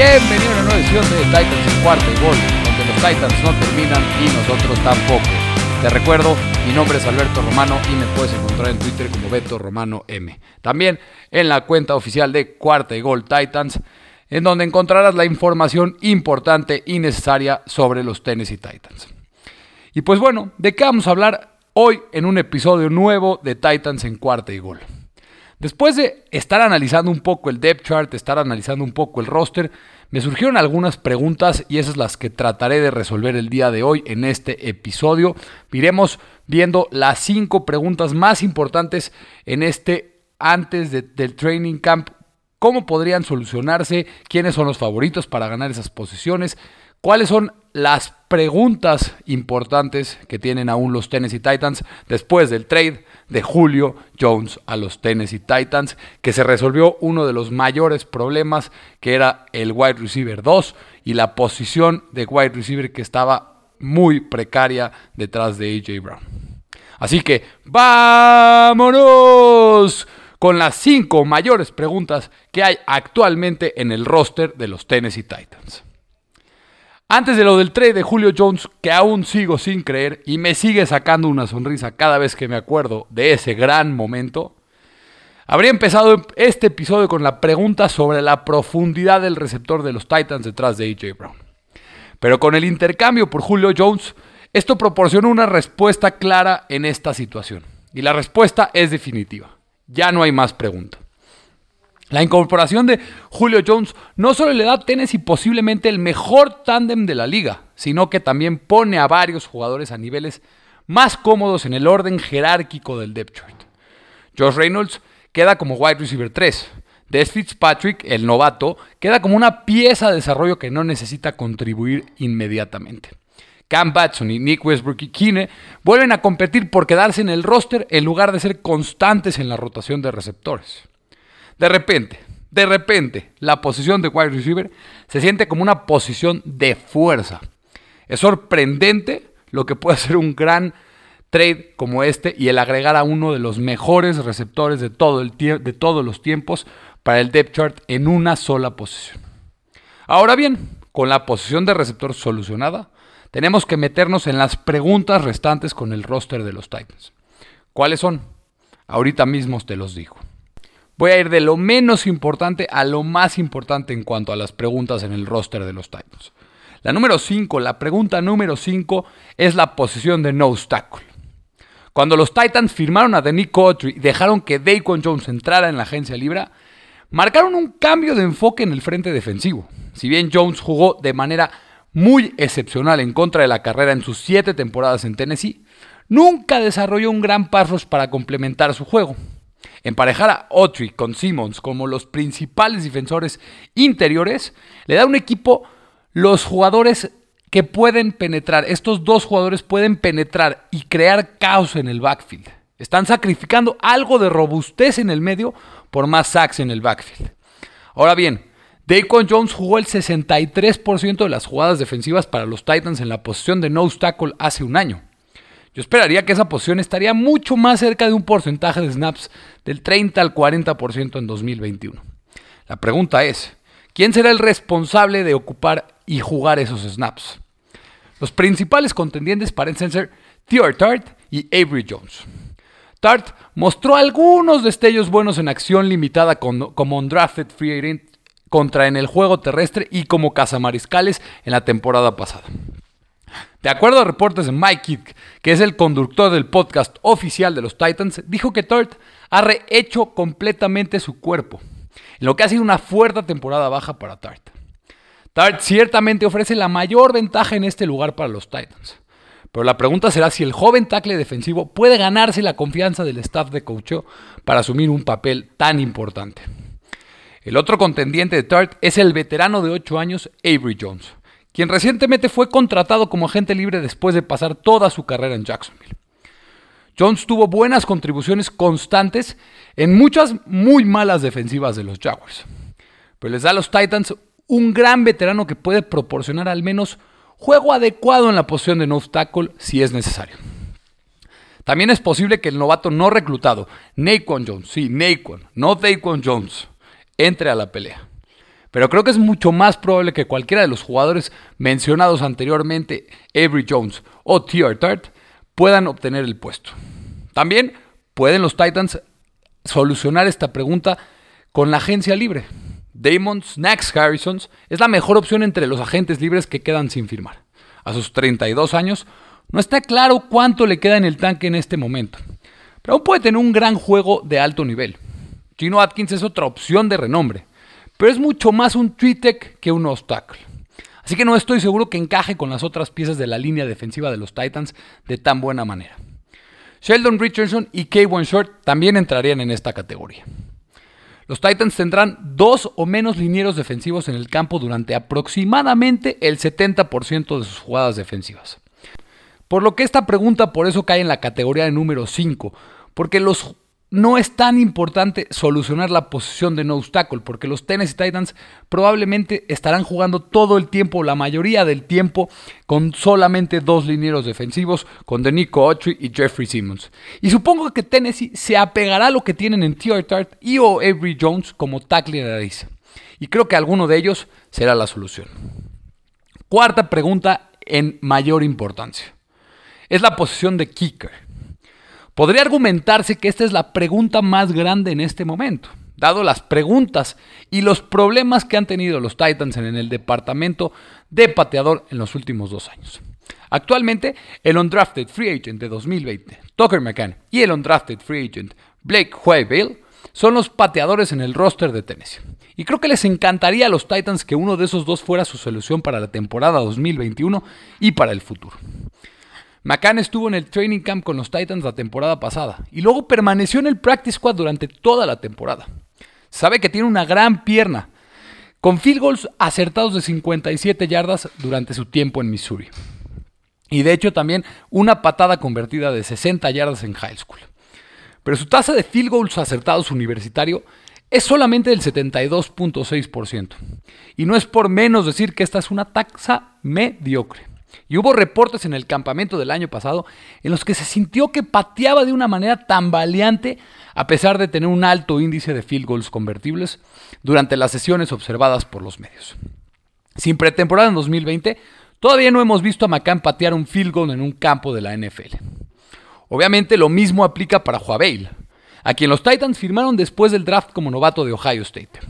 Bienvenido a una nueva edición de Titans en cuarto y gol, donde los Titans no terminan y nosotros tampoco. Te recuerdo, mi nombre es Alberto Romano y me puedes encontrar en Twitter como Beto Romano M. También en la cuenta oficial de Cuarta y Gol Titans, en donde encontrarás la información importante y necesaria sobre los Tennessee Titans. Y pues bueno, ¿de qué vamos a hablar hoy en un episodio nuevo de Titans en Cuarta y Gol? Después de estar analizando un poco el depth chart, estar analizando un poco el roster, me surgieron algunas preguntas y esas las que trataré de resolver el día de hoy en este episodio. Iremos viendo las cinco preguntas más importantes en este antes del training camp. ¿Cómo podrían solucionarse? ¿Quiénes son los favoritos para ganar esas posiciones? ¿Cuáles son las preguntas importantes que tienen aún los Tennessee Titans después del trade de Julio Jones a los Tennessee Titans, que se resolvió uno de los mayores problemas, que era el wide receiver 2 y la posición de wide receiver que estaba muy precaria detrás de AJ Brown. Así que vámonos con las cinco mayores preguntas que hay actualmente en el roster de los Tennessee Titans. Antes de lo del trade de Julio Jones, que aún sigo sin creer y me sigue sacando una sonrisa cada vez que me acuerdo de ese gran momento, habría empezado este episodio con la pregunta sobre la profundidad del receptor de los Titans detrás de AJ Brown. Pero con el intercambio por Julio Jones, esto proporciona una respuesta clara en esta situación. Y la respuesta es definitiva. Ya no hay más pregunta. La incorporación de Julio Jones no solo le da a Tennessee posiblemente el mejor tándem de la liga, sino que también pone a varios jugadores a niveles más cómodos en el orden jerárquico del depth chart. Josh Reynolds queda como wide receiver 3. Des Fitzpatrick, el novato, queda como una pieza de desarrollo que no necesita contribuir inmediatamente. Cam Batson y Nick Westbrook y Kine vuelven a competir por quedarse en el roster en lugar de ser constantes en la rotación de receptores. De repente, de repente, la posición de wide receiver se siente como una posición de fuerza. Es sorprendente lo que puede ser un gran trade como este y el agregar a uno de los mejores receptores de, todo el de todos los tiempos para el depth chart en una sola posición. Ahora bien, con la posición de receptor solucionada, tenemos que meternos en las preguntas restantes con el roster de los Titans. ¿Cuáles son? Ahorita mismo te los digo. Voy a ir de lo menos importante a lo más importante en cuanto a las preguntas en el roster de los Titans. La número 5, la pregunta número 5 es la posición de no obstacle. Cuando los Titans firmaron a Denny Cotry y dejaron que Daquan Jones entrara en la agencia libre, marcaron un cambio de enfoque en el frente defensivo. Si bien Jones jugó de manera muy excepcional en contra de la carrera en sus siete temporadas en Tennessee, nunca desarrolló un gran pass para complementar su juego. Emparejar a Autry con Simmons como los principales defensores interiores le da a un equipo los jugadores que pueden penetrar. Estos dos jugadores pueden penetrar y crear caos en el backfield. Están sacrificando algo de robustez en el medio por más sacks en el backfield. Ahora bien, Daquan Jones jugó el 63% de las jugadas defensivas para los Titans en la posición de no obstacle hace un año. Yo esperaría que esa posición estaría mucho más cerca de un porcentaje de snaps del 30 al 40% en 2021. La pregunta es, ¿quién será el responsable de ocupar y jugar esos snaps? Los principales contendientes parecen ser Theo Tart y Avery Jones. Tart mostró algunos destellos buenos en acción limitada como undrafted free agent contra en el juego terrestre y como cazamariscales en la temporada pasada. De acuerdo a reportes de Mike Kidd, que es el conductor del podcast oficial de los Titans, dijo que Tart ha rehecho completamente su cuerpo, en lo que ha sido una fuerte temporada baja para Tart. Tart ciertamente ofrece la mayor ventaja en este lugar para los Titans. Pero la pregunta será si el joven tackle defensivo puede ganarse la confianza del staff de coach para asumir un papel tan importante. El otro contendiente de Tart es el veterano de 8 años Avery Jones quien recientemente fue contratado como agente libre después de pasar toda su carrera en Jacksonville. Jones tuvo buenas contribuciones constantes en muchas muy malas defensivas de los Jaguars, pero les da a los Titans un gran veterano que puede proporcionar al menos juego adecuado en la posición de no tackle si es necesario. También es posible que el novato no reclutado, Naquan Jones, sí, Naquan, no Daquan Jones, entre a la pelea. Pero creo que es mucho más probable que cualquiera de los jugadores mencionados anteriormente, Avery Jones o T.R. Tart, puedan obtener el puesto. También pueden los Titans solucionar esta pregunta con la agencia libre. Damon Snacks Harrison es la mejor opción entre los agentes libres que quedan sin firmar. A sus 32 años, no está claro cuánto le queda en el tanque en este momento, pero aún puede tener un gran juego de alto nivel. Gino Atkins es otra opción de renombre, pero es mucho más un three-tech que un obstáculo. Así que no estoy seguro que encaje con las otras piezas de la línea defensiva de los Titans de tan buena manera. Sheldon Richardson y Kayvon Short también entrarían en esta categoría. Los Titans tendrán dos o menos linieros defensivos en el campo durante aproximadamente el 70% de sus jugadas defensivas. Por lo que esta pregunta por eso cae en la categoría de número 5, porque los no es tan importante solucionar la posición de no obstáculo, porque los Tennessee Titans probablemente estarán jugando todo el tiempo, la mayoría del tiempo, con solamente dos linieros defensivos, con Denico Autry y Jeffrey Simmons. Y supongo que Tennessee se apegará a lo que tienen en T.R. Tart y o Avery Jones como tackle de nariz. Y creo que alguno de ellos será la solución. Cuarta pregunta en mayor importancia es la posición de kicker. Podría argumentarse que esta es la pregunta más grande en este momento, dado las preguntas y los problemas que han tenido los Titans en el departamento de pateador en los últimos dos años. Actualmente, el undrafted free agent de 2020, Tucker McCann, y el undrafted free agent, Blake Huayvale, son los pateadores en el roster de Tennessee. Y creo que les encantaría a los Titans que uno de esos dos fuera su solución para la temporada 2021 y para el futuro. McCann estuvo en el training camp con los Titans la temporada pasada y luego permaneció en el practice squad durante toda la temporada. Sabe que tiene una gran pierna, con field goals acertados de 57 yardas durante su tiempo en Missouri. Y de hecho también una patada convertida de 60 yardas en high school. Pero su tasa de field goals acertados universitario es solamente del 72.6%. Y no es por menos decir que esta es una tasa mediocre. Y hubo reportes en el campamento del año pasado en los que se sintió que pateaba de una manera tan valiente a pesar de tener un alto índice de field goals convertibles durante las sesiones observadas por los medios. Sin pretemporada en 2020, todavía no hemos visto a McCann patear un field goal en un campo de la NFL. Obviamente lo mismo aplica para Juaveil, a quien los Titans firmaron después del draft como novato de Ohio State.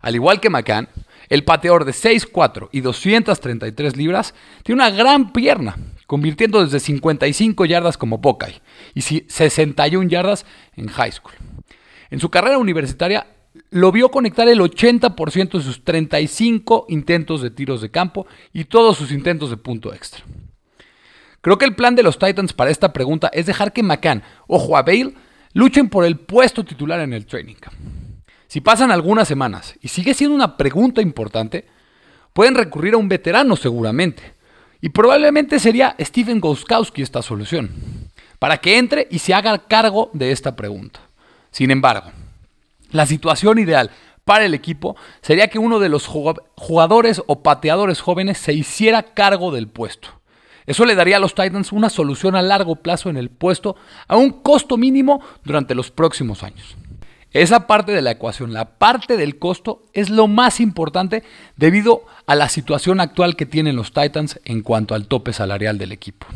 Al igual que McCann, el pateador de 6'4 y 233 libras tiene una gran pierna, convirtiendo desde 55 yardas como Buckeye y 61 yardas en high school. En su carrera universitaria lo vio conectar el 80% de sus 35 intentos de tiros de campo y todos sus intentos de punto extra. Creo que el plan de los Titans para esta pregunta es dejar que McCann o Joaveil luchen por el puesto titular en el training camp. Si pasan algunas semanas y sigue siendo una pregunta importante, pueden recurrir a un veterano seguramente. Y probablemente sería Steven Goskowski esta solución, para que entre y se haga cargo de esta pregunta. Sin embargo, la situación ideal para el equipo sería que uno de los jugadores o pateadores jóvenes se hiciera cargo del puesto. Eso le daría a los Titans una solución a largo plazo en el puesto a un costo mínimo durante los próximos años. Esa parte de la ecuación, la parte del costo, es lo más importante debido a la situación actual que tienen los Titans en cuanto al tope salarial del equipo.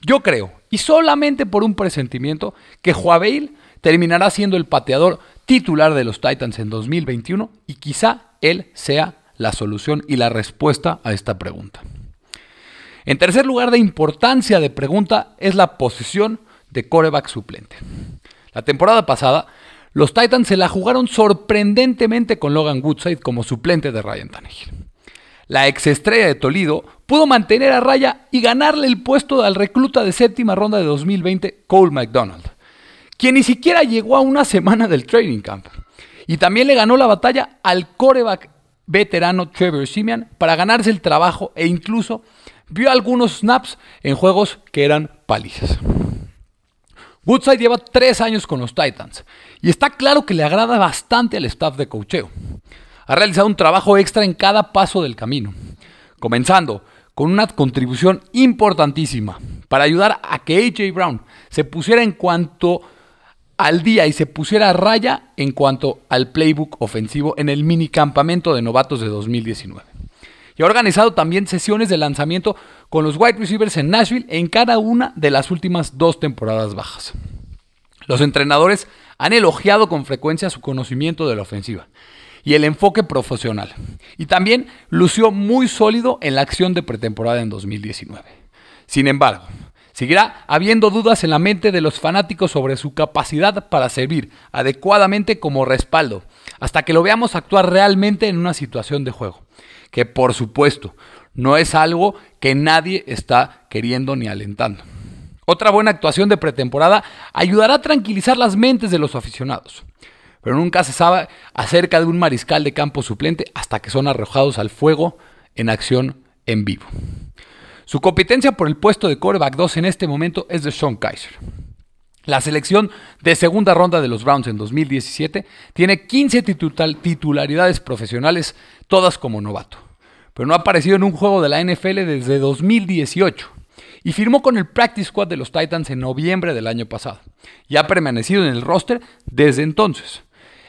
Yo creo, y solamente por un presentimiento, que Joaveil terminará siendo el pateador titular de los Titans en 2021 y quizá él sea la solución y la respuesta a esta pregunta. En tercer lugar de importancia de pregunta es la posición de coreback suplente. La temporada pasada los Titans se la jugaron sorprendentemente con Logan Woodside como suplente de Ryan Tannehill. La exestrella de Toledo pudo mantener a raya y ganarle el puesto al recluta de séptima ronda de 2020, Cole McDonald, quien ni siquiera llegó a una semana del training camp. Y también le ganó la batalla al coreback veterano Trevor Simeon para ganarse el trabajo e incluso vio algunos snaps en juegos que eran palizas. Woodside lleva tres años con los Titans y está claro que le agrada bastante al staff de cocheo. Ha realizado un trabajo extra en cada paso del camino, comenzando con una contribución importantísima para ayudar a que AJ Brown se pusiera en cuanto al día y se pusiera a raya en cuanto al playbook ofensivo en el minicampamento de novatos de 2019. Y ha organizado también sesiones de lanzamiento con los wide receivers en Nashville en cada una de las últimas dos temporadas bajas. Los entrenadores han elogiado con frecuencia su conocimiento de la ofensiva y el enfoque profesional. Y también lució muy sólido en la acción de pretemporada en 2019. Sin embargo, seguirá habiendo dudas en la mente de los fanáticos sobre su capacidad para servir adecuadamente como respaldo, hasta que lo veamos actuar realmente en una situación de juego, que por supuesto no es algo que nadie está queriendo ni alentando. Otra buena actuación de pretemporada ayudará a tranquilizar las mentes de los aficionados. Pero nunca se sabe acerca de un mariscal de campo suplente hasta que son arrojados al fuego en acción en vivo. Su competencia por el puesto de quarterback 2 en este momento es de Sean Kaiser. La selección de segunda ronda de los Browns en 2017 tiene 15 titularidades profesionales, todas como novato. Pero no ha aparecido en un juego de la NFL desde 2018 y firmó con el Practice Squad de los Titans en noviembre del año pasado y ha permanecido en el roster desde entonces.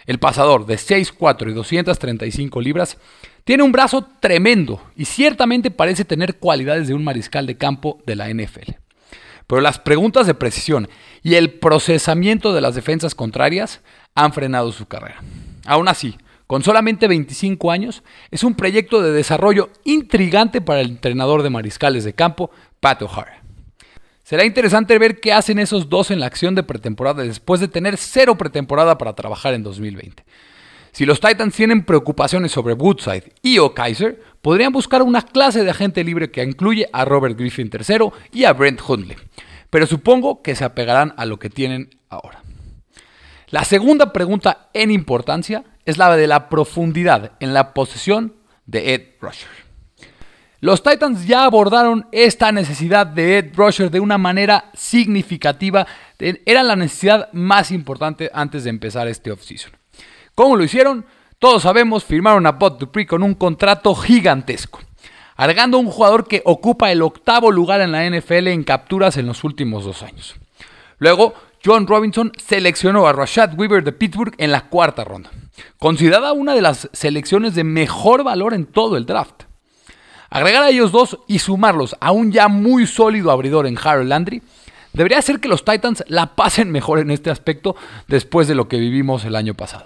El pasador de 6'4 y 235 libras tiene un brazo tremendo y ciertamente parece tener cualidades de un mariscal de campo de la NFL. Pero las preguntas de precisión y el procesamiento de las defensas contrarias han frenado su carrera. Aún así, con solamente 25 años, es un proyecto de desarrollo intrigante para el entrenador de mariscales de campo, Pat O'Hara. Será interesante ver qué hacen esos dos en la acción de pretemporada después de tener cero pretemporada para trabajar en 2020. Si los Titans tienen preocupaciones sobre Woodside y o Kaiser, podrían buscar una clase de agente libre que incluye a Robert Griffin III y a Brent Hundley. Pero supongo que se apegarán a lo que tienen ahora. La segunda pregunta en importancia es la de la profundidad en la posesión de Ed Rusher. Los Titans ya abordaron esta necesidad de Ed Rusher de una manera significativa. Era la necesidad más importante antes de empezar este offseason. ¿Cómo lo hicieron? Todos sabemos, firmaron a Bud Dupree con un contrato gigantesco, agregando un jugador que ocupa el octavo lugar en la NFL en capturas en los últimos dos años. Luego, John Robinson seleccionó a Rashad Weaver de Pittsburgh en la cuarta ronda, considerada una de las selecciones de mejor valor en todo el draft. Agregar a ellos dos y sumarlos a un ya muy sólido abridor en Harold Landry debería hacer que los Titans la pasen mejor en este aspecto después de lo que vivimos el año pasado.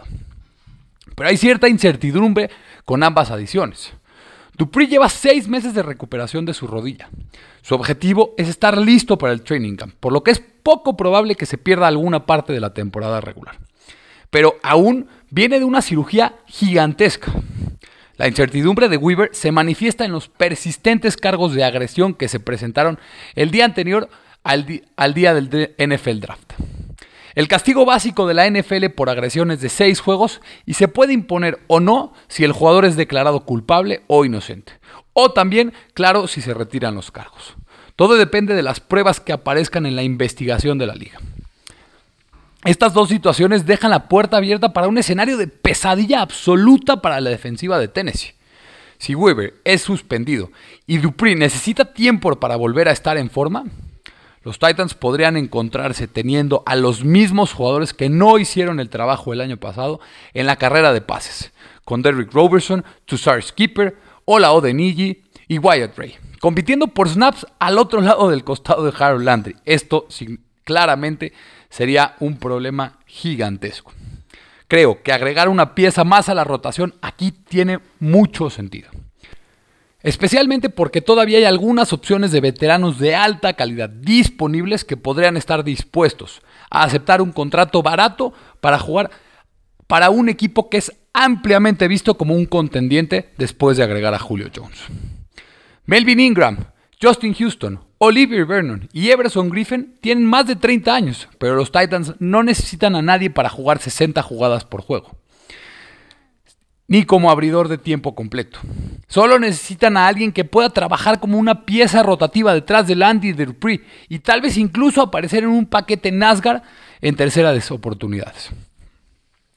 Pero hay cierta incertidumbre con ambas adiciones. Dupree lleva seis meses de recuperación de su rodilla. Su objetivo es estar listo para el training camp, por lo que es poco probable que se pierda alguna parte de la temporada regular. Pero aún viene de una cirugía gigantesca. La incertidumbre de Weaver se manifiesta en los persistentes cargos de agresión que se presentaron el día anterior al, día del NFL Draft. El castigo básico de la NFL por agresión es de seis juegos y se puede imponer o no si el jugador es declarado culpable o inocente. O también, claro, si se retiran los cargos. Todo depende de las pruebas que aparezcan en la investigación de la liga. Estas dos situaciones dejan la puerta abierta para un escenario de pesadilla absoluta para la defensiva de Tennessee. Si Weber es suspendido y Dupree necesita tiempo para volver a estar en forma, los Titans podrían encontrarse teniendo a los mismos jugadores que no hicieron el trabajo el año pasado en la carrera de pases, con Derrick Robertson, Tussar Skipper, Ola Odenigi y Wyatt Ray, compitiendo por snaps al otro lado del costado de Harold Landry. Esto claramente sería un problema gigantesco. Creo que agregar una pieza más a la rotación aquí tiene mucho sentido. Especialmente porque todavía hay algunas opciones de veteranos de alta calidad disponibles que podrían estar dispuestos a aceptar un contrato barato para jugar para un equipo que es ampliamente visto como un contendiente después de agregar a Julio Jones. Melvin Ingram, Justin Houston, Olivier Vernon y Everson Griffin tienen más de 30 años, pero los Titans no necesitan a nadie para jugar 60 jugadas por juego, ni como abridor de tiempo completo. Solo necesitan a alguien que pueda trabajar como una pieza rotativa detrás de Andy Dupree y tal vez incluso aparecer en un paquete NASCAR en terceras oportunidades.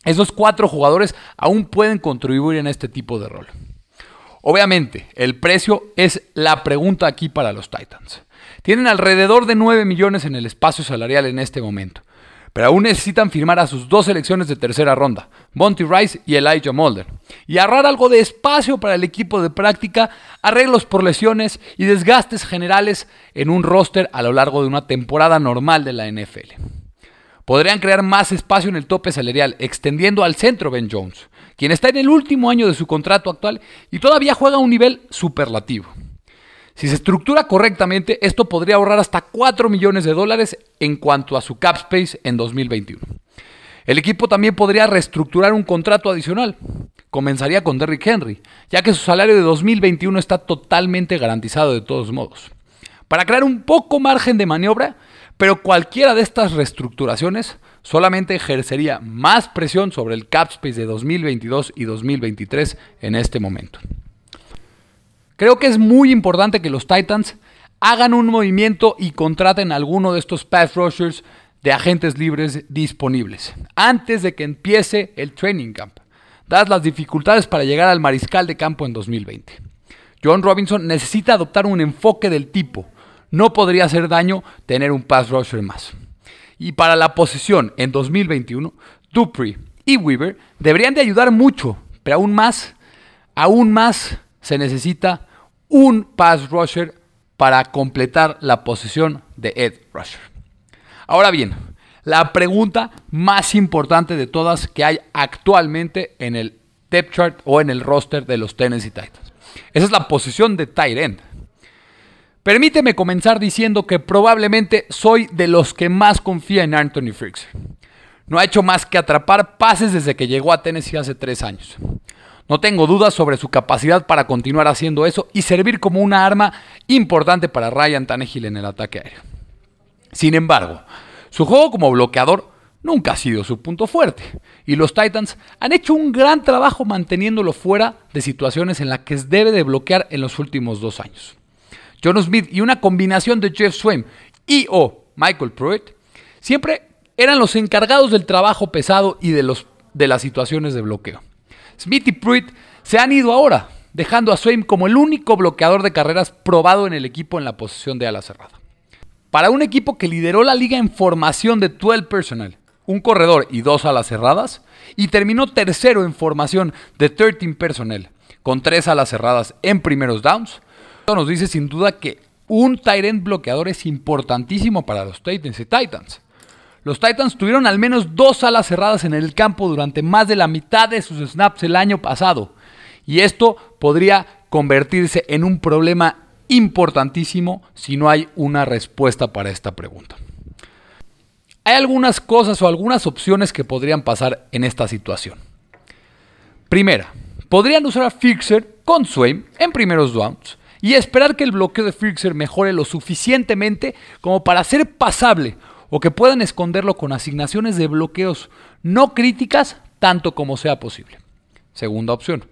Esos cuatro jugadores aún pueden contribuir en este tipo de rol. Obviamente, el precio es la pregunta aquí para los Titans. Tienen alrededor de 9 millones en el espacio salarial en este momento. pero aún necesitan firmar a sus dos selecciones de tercera ronda, Monty Rice y Elijah Mulder, y ahorrar algo de espacio para el equipo de práctica, arreglos por lesiones y desgastes generales en un roster a lo largo de una temporada normal de la NFL. Podrían crear más espacio en el tope salarial, extendiendo al centro Ben Jones, quien está en el último año de su contrato actual y todavía juega a un nivel superlativo. Si se estructura correctamente, esto podría ahorrar hasta 4 millones de dólares en cuanto a su cap space en 2021. El equipo también podría reestructurar un contrato adicional. Comenzaría con Derrick Henry, ya que su salario de 2021 está totalmente garantizado de todos modos. Para crear un poco margen de maniobra, pero cualquiera de estas reestructuraciones solamente ejercería más presión sobre el cap space de 2022 y 2023 en este momento. Creo que es muy importante que los Titans hagan un movimiento y contraten alguno de estos pass rushers de agentes libres disponibles antes de que empiece el training camp, dadas las dificultades para llegar al mariscal de campo en 2020. John Robinson necesita adoptar un enfoque del tipo, no podría hacer daño tener un pass rusher más. Y para la posición en 2021, Dupree y Weaver deberían de ayudar mucho, pero aún más, aún más se necesita un pass rusher para completar la posición de Ed Rusher. Ahora bien, la pregunta más importante de todas que hay actualmente en el depth chart o en el roster de los Tennessee Titans. Esa es la posición de tight end. Permíteme comenzar diciendo que probablemente soy de los que más confía en Anthony Fricks. No ha hecho más que atrapar pases desde que llegó a Tennessee hace tres años. No tengo dudas sobre su capacidad para continuar haciendo eso y servir como una arma importante para Ryan Tannehill en el ataque aéreo. Sin embargo, su juego como bloqueador nunca ha sido su punto fuerte, y los Titans han hecho un gran trabajo manteniéndolo fuera de situaciones en las que debe de bloquear en los últimos dos años. John Smith y una combinación de Jeff Swain y o Michael Pruitt siempre eran los encargados del trabajo pesado y de, los, de las situaciones de bloqueo. Smith y Pruitt se han ido ahora, dejando a Swain como el único bloqueador de carreras probado en el equipo en la posición de ala cerrada. Para un equipo que lideró la liga en formación de 12 personal, un corredor y dos alas cerradas, y terminó tercero en formación de 13 personnel, con tres alas cerradas en primeros downs, nos dice sin duda que un end bloqueador es importantísimo para los Titans y Titans. Los Titans tuvieron al menos dos alas cerradas en el campo durante más de la mitad de sus snaps el año pasado. Y esto podría convertirse en un problema importantísimo si no hay una respuesta para esta pregunta. Hay algunas cosas o algunas opciones que podrían pasar en esta situación. Primera, podrían usar a Fixer con Swain en primeros downs y esperar que el bloqueo de Fixer mejore lo suficientemente como para ser pasable o que puedan esconderlo con asignaciones de bloqueos no críticas tanto como sea posible. Segunda opción.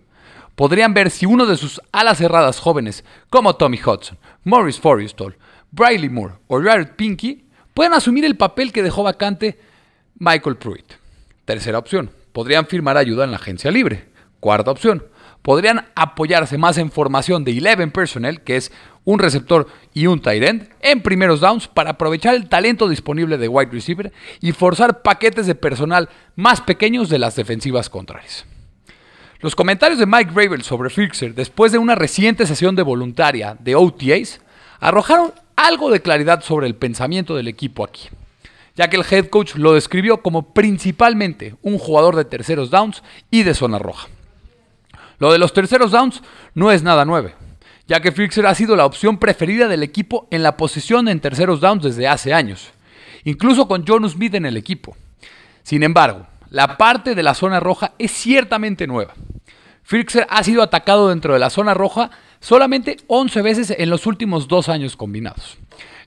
Podrían ver si uno de sus alas cerradas jóvenes, como Tommy Hudson, Morris Forrestal, Briley Moore o Jared Pinky, pueden asumir el papel que dejó vacante Michael Pruitt. Tercera opción. Podrían firmar ayuda en la agencia libre. Cuarta opción podrían apoyarse más en formación de 11 personnel, que es un receptor y un tight end, en primeros downs para aprovechar el talento disponible de wide receiver y forzar paquetes de personal más pequeños de las defensivas contrarias. Los comentarios de Mike Gravel sobre Fixer después de una reciente sesión de voluntaria de OTAs arrojaron algo de claridad sobre el pensamiento del equipo aquí, ya que el head coach lo describió como principalmente un jugador de terceros downs y de zona roja. Lo de los terceros downs no es nada nuevo, ya que Fixer ha sido la opción preferida del equipo en la posición en terceros downs desde hace años, incluso con John Smith en el equipo. Sin embargo, la parte de la zona roja es ciertamente nueva. Fixer ha sido atacado dentro de la zona roja solamente 11 veces en los últimos dos años combinados.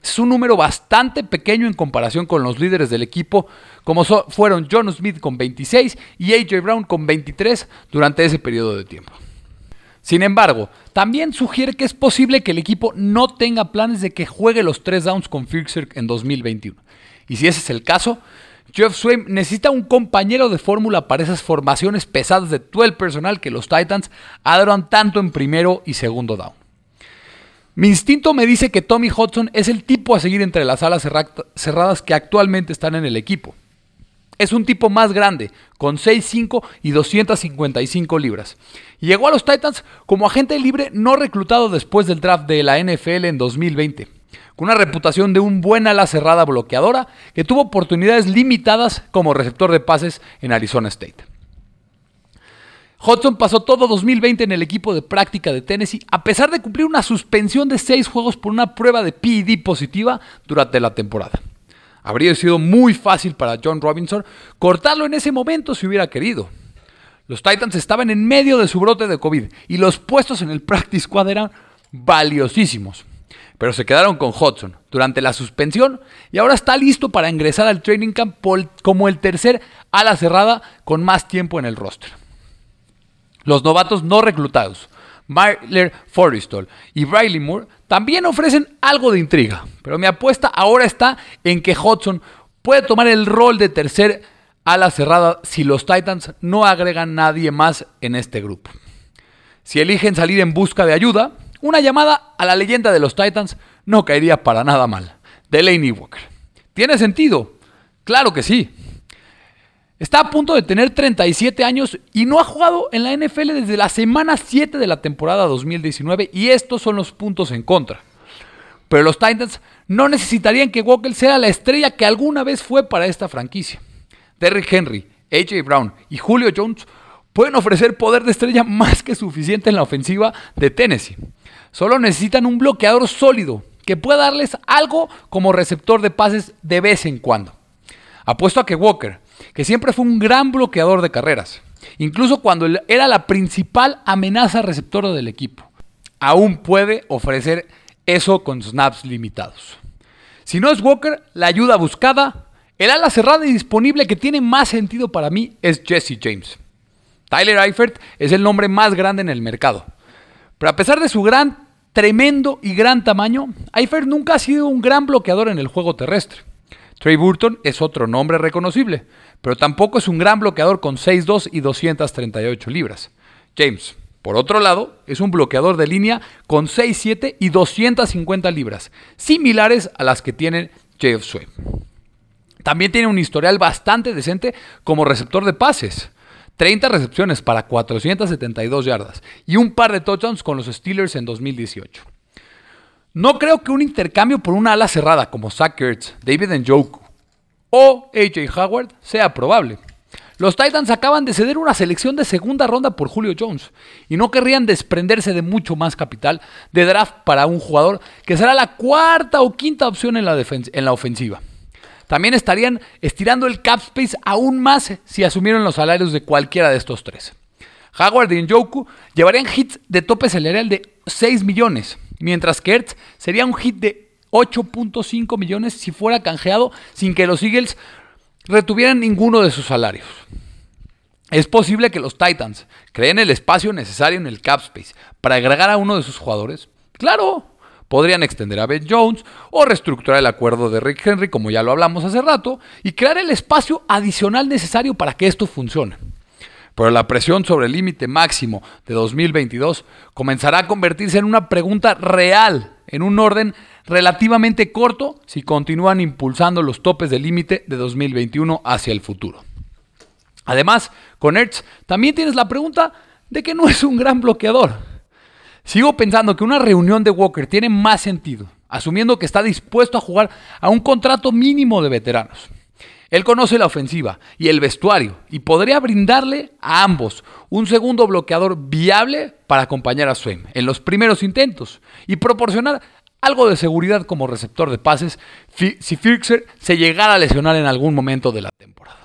Es un número bastante pequeño en comparación con los líderes del equipo, como fueron John Smith con 26 y AJ Brown con 23 durante ese periodo de tiempo. Sin embargo, también sugiere que es posible que el equipo no tenga planes de que juegue los tres downs con Fixer en 2021. Y si ese es el caso, Jeff Swain necesita un compañero de fórmula para esas formaciones pesadas de 12 personal que los Titans adoran tanto en primero y segundo down. Mi instinto me dice que Tommy Hudson es el tipo a seguir entre las alas cerradas que actualmente están en el equipo. Es un tipo más grande, con 6'5 y 255 libras. Llegó a los Titans como agente libre no reclutado después del draft de la NFL en 2020, con una reputación de un buen ala cerrada bloqueadora que tuvo oportunidades limitadas como receptor de pases en Arizona State. Hudson pasó todo 2020 en el equipo de práctica de Tennessee a pesar de cumplir una suspensión de seis juegos por una prueba de PED positiva durante la temporada. Habría sido muy fácil para John Robinson cortarlo en ese momento si hubiera querido. Los Titans estaban en medio de su brote de COVID y los puestos en el practice squad eran valiosísimos. Pero se quedaron con Hudson durante la suspensión y ahora está listo para ingresar al training camp como el tercer ala cerrada con más tiempo en el roster. Los novatos no reclutados, Myler Forrestall y Riley Moore, también ofrecen algo de intriga, pero mi apuesta ahora está en que Hudson puede tomar el rol de tercer ala cerrada si los Titans no agregan nadie más en este grupo. Si eligen salir en busca de ayuda, una llamada a la leyenda de los Titans no caería para nada mal. Delaney Walker. ¿Tiene sentido? Claro que sí. Está a punto de tener 37 años y no ha jugado en la NFL desde la semana 7 de la temporada 2019 y estos son los puntos en contra. Pero los Titans no necesitarían que Walker sea la estrella que alguna vez fue para esta franquicia. Derrick Henry, AJ Brown y Julio Jones pueden ofrecer poder de estrella más que suficiente en la ofensiva de Tennessee. Solo necesitan un bloqueador sólido que pueda darles algo como receptor de pases de vez en cuando. Apuesto a que Walker, que siempre fue un gran bloqueador de carreras, incluso cuando era la principal amenaza receptora del equipo. Aún puede ofrecer eso con snaps limitados. Si no es Walker, la ayuda buscada, el ala cerrada y disponible que tiene más sentido para mí es Jesse James. Tyler Eifert es el nombre más grande en el mercado. Pero a pesar de su gran, tremendo y gran tamaño, Eifert nunca ha sido un gran bloqueador en el juego terrestre. Trey Burton es otro nombre reconocible, pero tampoco es un gran bloqueador con 6'2 y 238 libras. James, por otro lado, es un bloqueador de línea con 6'7 y 250 libras, similares a las que tiene Jeff Swain. También tiene un historial bastante decente como receptor de pases. 30 recepciones para 472 yardas y un par de touchdowns con los Steelers en 2018. No creo que un intercambio por una ala cerrada como Zach Ertz, David Njoku o AJ Howard sea probable. Los Titans acaban de ceder una selección de segunda ronda por Julio Jones y no querrían desprenderse de mucho más capital de draft para un jugador que será la cuarta o quinta opción en la, en la ofensiva. También estarían estirando el cap space aún más si asumieron los salarios de cualquiera de estos tres. Howard y Njoku llevarían hits de tope salarial de 6 millones mientras que Ertz sería un hit de 8.5 millones si fuera canjeado sin que los Eagles retuvieran ninguno de sus salarios. Es posible que los Titans creen el espacio necesario en el cap space para agregar a uno de sus jugadores. Claro, podrían extender a Ben Jones o reestructurar el acuerdo de Rick Henry, como ya lo hablamos hace rato, y crear el espacio adicional necesario para que esto funcione pero la presión sobre el límite máximo de 2022 comenzará a convertirse en una pregunta real en un orden relativamente corto si continúan impulsando los topes del límite de 2021 hacia el futuro. Además, con Hertz también tienes la pregunta de que no es un gran bloqueador. Sigo pensando que una reunión de Walker tiene más sentido, asumiendo que está dispuesto a jugar a un contrato mínimo de veteranos. Él conoce la ofensiva y el vestuario y podría brindarle a ambos un segundo bloqueador viable para acompañar a Swain en los primeros intentos y proporcionar algo de seguridad como receptor de pases si Firxer se llegara a lesionar en algún momento de la temporada.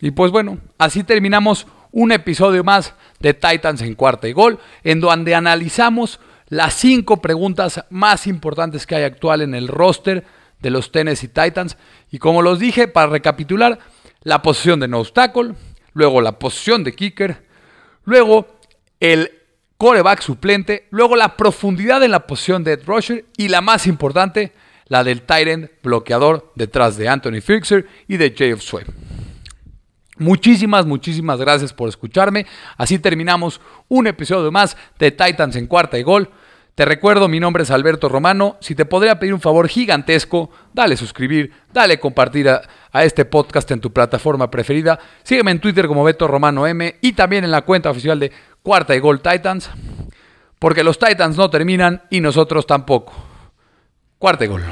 Y pues bueno, así terminamos un episodio más de Titans en cuarta y gol, en donde analizamos las cinco preguntas más importantes que hay actual en el roster de los Tennessee Titans. Y como los dije, para recapitular, la posición de no obstacle, luego la posición de kicker, luego el coreback suplente, luego la profundidad en la posición de Ed Rusher y la más importante, la del Tyrant bloqueador detrás de Anthony Fixer y de of Sway. Muchísimas, muchísimas gracias por escucharme. Así terminamos un episodio más de Titans en cuarta y gol. Te recuerdo, mi nombre es Alberto Romano. Si te podría pedir un favor gigantesco, dale suscribir, dale compartir a, este podcast en tu plataforma preferida. Sígueme en Twitter como Beto Romano M y también en la cuenta oficial de Cuarta y Gol Titans, porque los Titans no terminan y nosotros tampoco. Cuarta y Gol.